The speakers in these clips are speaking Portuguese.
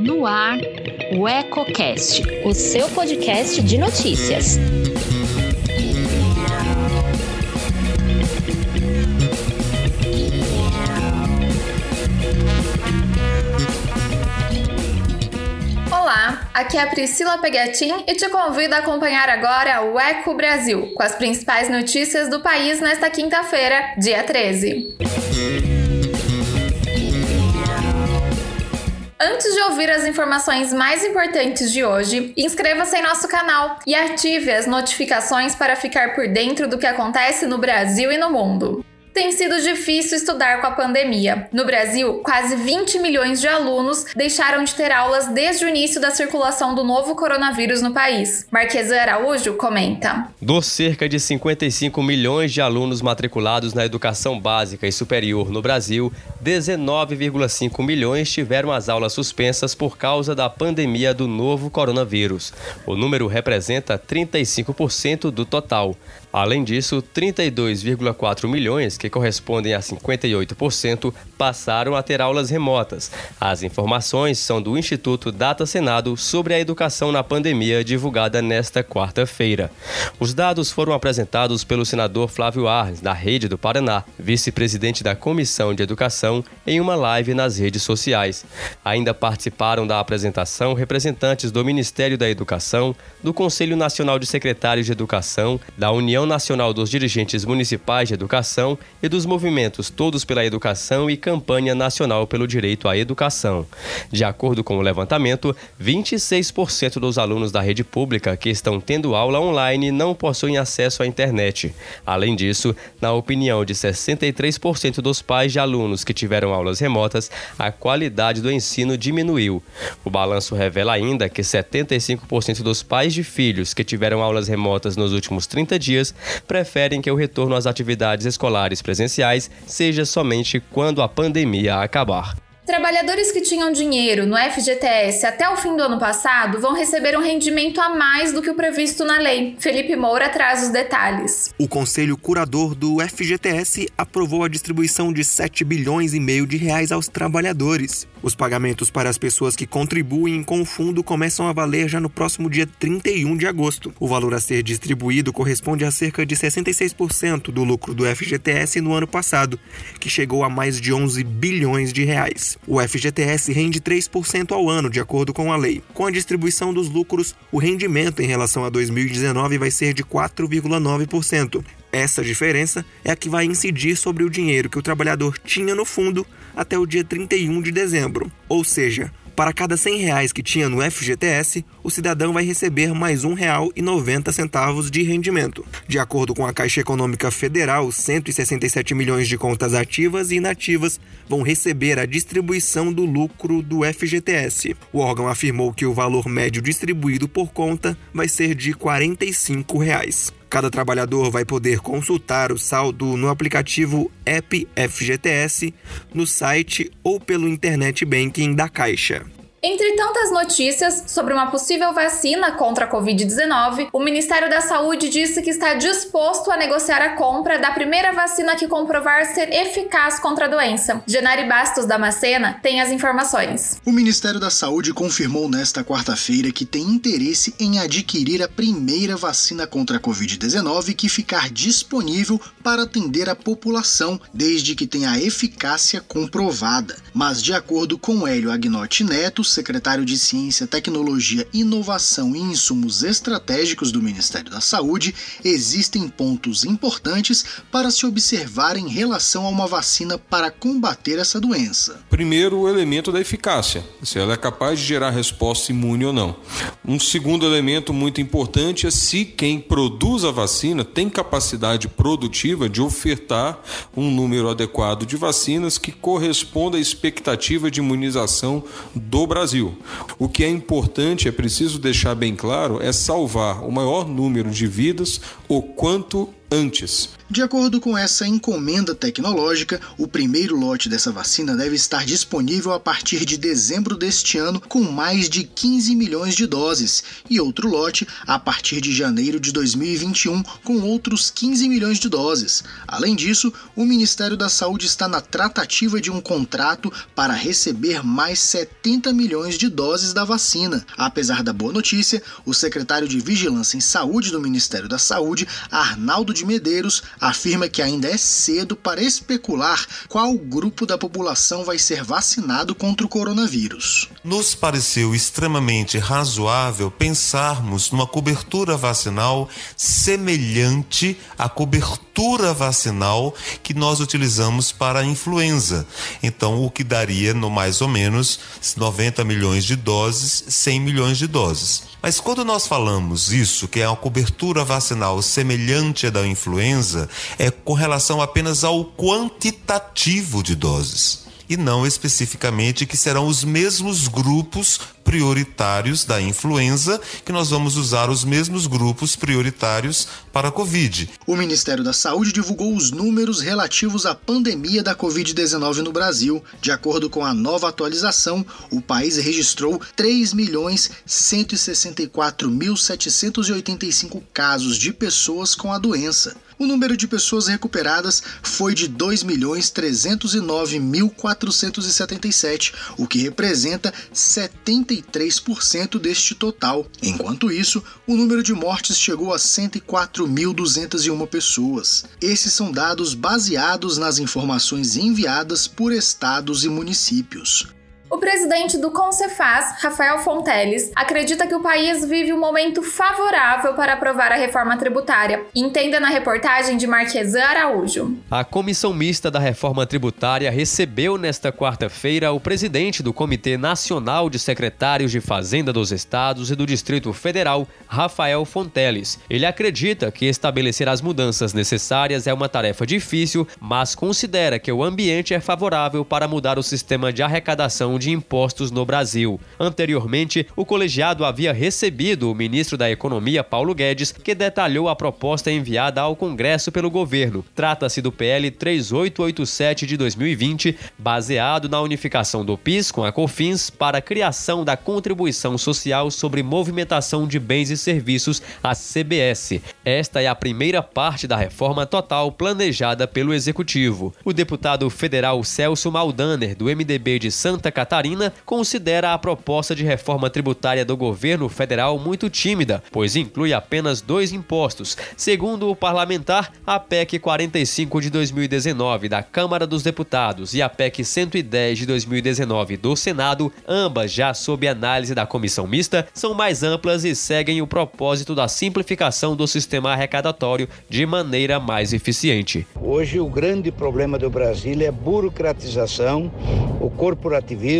No ar, o EcoCast, o seu podcast de notícias. Olá, aqui é a Priscila Pegatin e te convido a acompanhar agora o Eco Brasil, com as principais notícias do país nesta quinta-feira, dia 13. Antes de ouvir as informações mais importantes de hoje, inscreva-se em nosso canal e ative as notificações para ficar por dentro do que acontece no Brasil e no mundo. Tem sido difícil estudar com a pandemia. No Brasil, quase 20 milhões de alunos deixaram de ter aulas desde o início da circulação do novo coronavírus no país. Marquesan Araújo comenta. Dos cerca de 55 milhões de alunos matriculados na educação básica e superior no Brasil, 19,5 milhões tiveram as aulas suspensas por causa da pandemia do novo coronavírus. O número representa 35% do total. Além disso, 32,4 milhões, que correspondem a 58%, passaram a ter aulas remotas. As informações são do Instituto Data Senado sobre a educação na pandemia, divulgada nesta quarta-feira. Os dados foram apresentados pelo senador Flávio Arnes, da Rede do Paraná, vice-presidente da Comissão de Educação, em uma live nas redes sociais. Ainda participaram da apresentação representantes do Ministério da Educação, do Conselho Nacional de Secretários de Educação, da União União Nacional dos Dirigentes Municipais de Educação e dos movimentos Todos pela Educação e Campanha Nacional pelo Direito à Educação. De acordo com o levantamento, 26% dos alunos da rede pública que estão tendo aula online não possuem acesso à internet. Além disso, na opinião de 63% dos pais de alunos que tiveram aulas remotas, a qualidade do ensino diminuiu. O balanço revela ainda que 75% dos pais de filhos que tiveram aulas remotas nos últimos 30 dias preferem que o retorno às atividades escolares presenciais seja somente quando a pandemia acabar. Trabalhadores que tinham dinheiro no FGTS até o fim do ano passado vão receber um rendimento a mais do que o previsto na lei. Felipe Moura traz os detalhes. O Conselho Curador do FGTS aprovou a distribuição de 7 bilhões e meio de reais aos trabalhadores. Os pagamentos para as pessoas que contribuem com o fundo começam a valer já no próximo dia 31 de agosto. O valor a ser distribuído corresponde a cerca de 66% do lucro do FGTS no ano passado, que chegou a mais de 11 bilhões de reais. O FGTS rende 3% ao ano, de acordo com a lei. Com a distribuição dos lucros, o rendimento em relação a 2019 vai ser de 4,9%. Essa diferença é a que vai incidir sobre o dinheiro que o trabalhador tinha no fundo até o dia 31 de dezembro. Ou seja, para cada 100 reais que tinha no FGTS, o cidadão vai receber mais R$ 1,90 de rendimento. De acordo com a Caixa Econômica Federal, 167 milhões de contas ativas e inativas vão receber a distribuição do lucro do FGTS. O órgão afirmou que o valor médio distribuído por conta vai ser de 45 reais. Cada trabalhador vai poder consultar o saldo no aplicativo App FGTS, no site ou pelo internet banking da Caixa. Entre tantas notícias sobre uma possível vacina contra a Covid-19, o Ministério da Saúde disse que está disposto a negociar a compra da primeira vacina que comprovar ser eficaz contra a doença. Genari Bastos Damascena tem as informações. O Ministério da Saúde confirmou nesta quarta-feira que tem interesse em adquirir a primeira vacina contra a Covid-19 que ficar disponível para atender a população, desde que tenha eficácia comprovada. Mas, de acordo com Hélio Agnotti Neto, secretário de Ciência, Tecnologia, Inovação e Insumos Estratégicos do Ministério da Saúde, existem pontos importantes para se observar em relação a uma vacina para combater essa doença. Primeiro, o elemento da eficácia, se ela é capaz de gerar resposta imune ou não. Um segundo elemento muito importante é se quem produz a vacina tem capacidade produtiva de ofertar um número adequado de vacinas que corresponda à expectativa de imunização do Brasil. Brasil. O que é importante, é preciso deixar bem claro, é salvar o maior número de vidas o quanto antes. De acordo com essa encomenda tecnológica, o primeiro lote dessa vacina deve estar disponível a partir de dezembro deste ano, com mais de 15 milhões de doses, e outro lote a partir de janeiro de 2021, com outros 15 milhões de doses. Além disso, o Ministério da Saúde está na tratativa de um contrato para receber mais 70 milhões de doses da vacina. Apesar da boa notícia, o secretário de Vigilância em Saúde do Ministério da Saúde, Arnaldo de Medeiros, afirma que ainda é cedo para especular qual grupo da população vai ser vacinado contra o coronavírus. Nos pareceu extremamente razoável pensarmos numa cobertura vacinal semelhante à cobertura vacinal que nós utilizamos para a influenza. Então, o que daria no mais ou menos 90 milhões de doses, 100 milhões de doses. Mas quando nós falamos isso, que é uma cobertura vacinal semelhante à da influenza, é com relação apenas ao quantitativo de doses e não especificamente que serão os mesmos grupos prioritários da influenza, que nós vamos usar os mesmos grupos prioritários para a Covid. O Ministério da Saúde divulgou os números relativos à pandemia da Covid-19 no Brasil. De acordo com a nova atualização, o país registrou 3.164.785 casos de pessoas com a doença o número de pessoas recuperadas foi de 2.309.477, o que representa 73% deste total. Enquanto isso, o número de mortes chegou a 104.201 pessoas. Esses são dados baseados nas informações enviadas por estados e municípios. O presidente do Concefaz, Rafael Fonteles, acredita que o país vive um momento favorável para aprovar a reforma tributária. Entenda na reportagem de Marquesan Araújo. A comissão mista da reforma tributária recebeu nesta quarta-feira o presidente do Comitê Nacional de Secretários de Fazenda dos Estados e do Distrito Federal, Rafael Fonteles. Ele acredita que estabelecer as mudanças necessárias é uma tarefa difícil, mas considera que o ambiente é favorável para mudar o sistema de arrecadação de impostos no Brasil. Anteriormente, o colegiado havia recebido o ministro da Economia, Paulo Guedes, que detalhou a proposta enviada ao Congresso pelo governo. Trata-se do PL 3887 de 2020, baseado na unificação do PIS com a COFINS para a criação da Contribuição Social sobre Movimentação de Bens e Serviços, a CBS. Esta é a primeira parte da reforma total planejada pelo Executivo. O deputado federal Celso Maldaner, do MDB de Santa Catarina, Catarina considera a proposta de reforma tributária do governo federal muito tímida, pois inclui apenas dois impostos. Segundo o parlamentar, a PEC 45 de 2019 da Câmara dos Deputados e a PEC 110 de 2019 do Senado, ambas já sob análise da comissão mista, são mais amplas e seguem o propósito da simplificação do sistema arrecadatório de maneira mais eficiente. Hoje o grande problema do Brasil é a burocratização, o corporativismo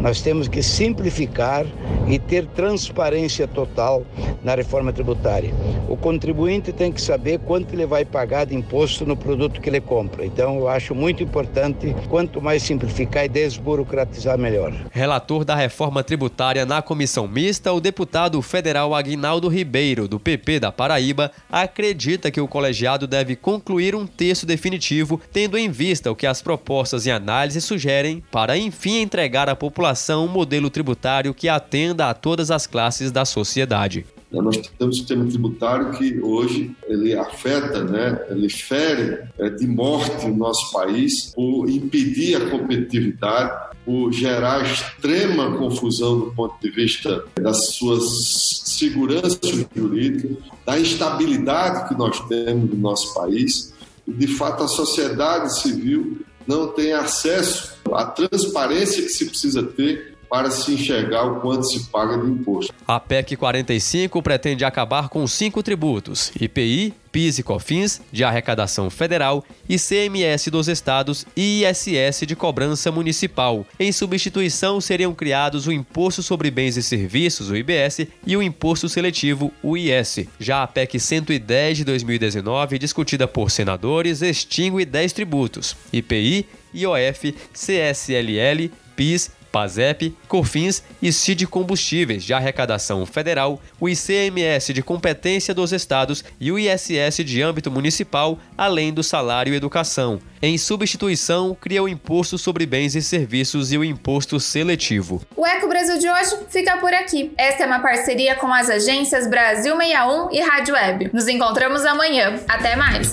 nós temos que simplificar e ter transparência total na reforma tributária. O contribuinte tem que saber quanto ele vai pagar de imposto no produto que ele compra. Então, eu acho muito importante, quanto mais simplificar e desburocratizar, melhor. Relator da reforma tributária na comissão mista, o deputado federal Aguinaldo Ribeiro, do PP da Paraíba, acredita que o colegiado deve concluir um texto definitivo, tendo em vista o que as propostas em análise sugerem, para enfim entregar entregar à população um modelo tributário que atenda a todas as classes da sociedade. Nós temos um sistema tributário que hoje ele afeta, né, ele fere é, de morte o nosso país por impedir a competitividade, por gerar extrema confusão do ponto de vista das suas seguranças jurídicas, da instabilidade que nós temos no nosso país. E, de fato, a sociedade civil não tem acesso à transparência que se precisa ter para se enxergar o quanto se paga de imposto. A PEC 45 pretende acabar com cinco tributos: IPI, PIS e COFINS de arrecadação federal, ICMS dos estados e ISS de cobrança municipal. Em substituição, seriam criados o Imposto sobre Bens e Serviços, o IBS, e o Imposto Seletivo, o IS. Já a PEC 110 de 2019, discutida por senadores, extingue 10 tributos: IPI, IOF, CSLL, PIS PASEP, COFINS e CID Combustíveis de arrecadação federal, o ICMS de competência dos estados e o ISS de âmbito municipal, além do salário e educação. Em substituição, cria o Imposto sobre Bens e Serviços e o Imposto Seletivo. O Eco Brasil de hoje fica por aqui. Esta é uma parceria com as agências Brasil 61 e Rádio Web. Nos encontramos amanhã. Até mais!